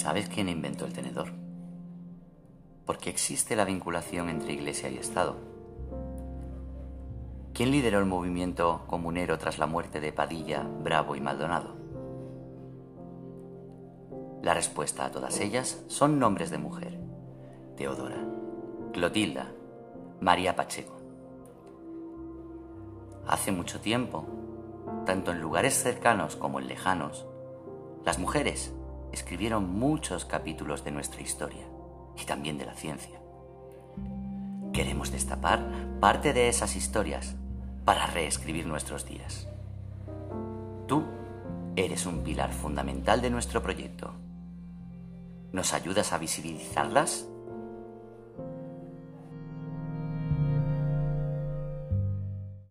¿Sabes quién inventó el tenedor? ¿Por qué existe la vinculación entre Iglesia y Estado? ¿Quién lideró el movimiento comunero tras la muerte de Padilla, Bravo y Maldonado? La respuesta a todas ellas son nombres de mujer. Teodora, Clotilda, María Pacheco. Hace mucho tiempo, tanto en lugares cercanos como en lejanos, las mujeres escribieron muchos capítulos de nuestra historia y también de la ciencia. Queremos destapar parte de esas historias para reescribir nuestros días. Tú eres un pilar fundamental de nuestro proyecto. ¿Nos ayudas a visibilizarlas?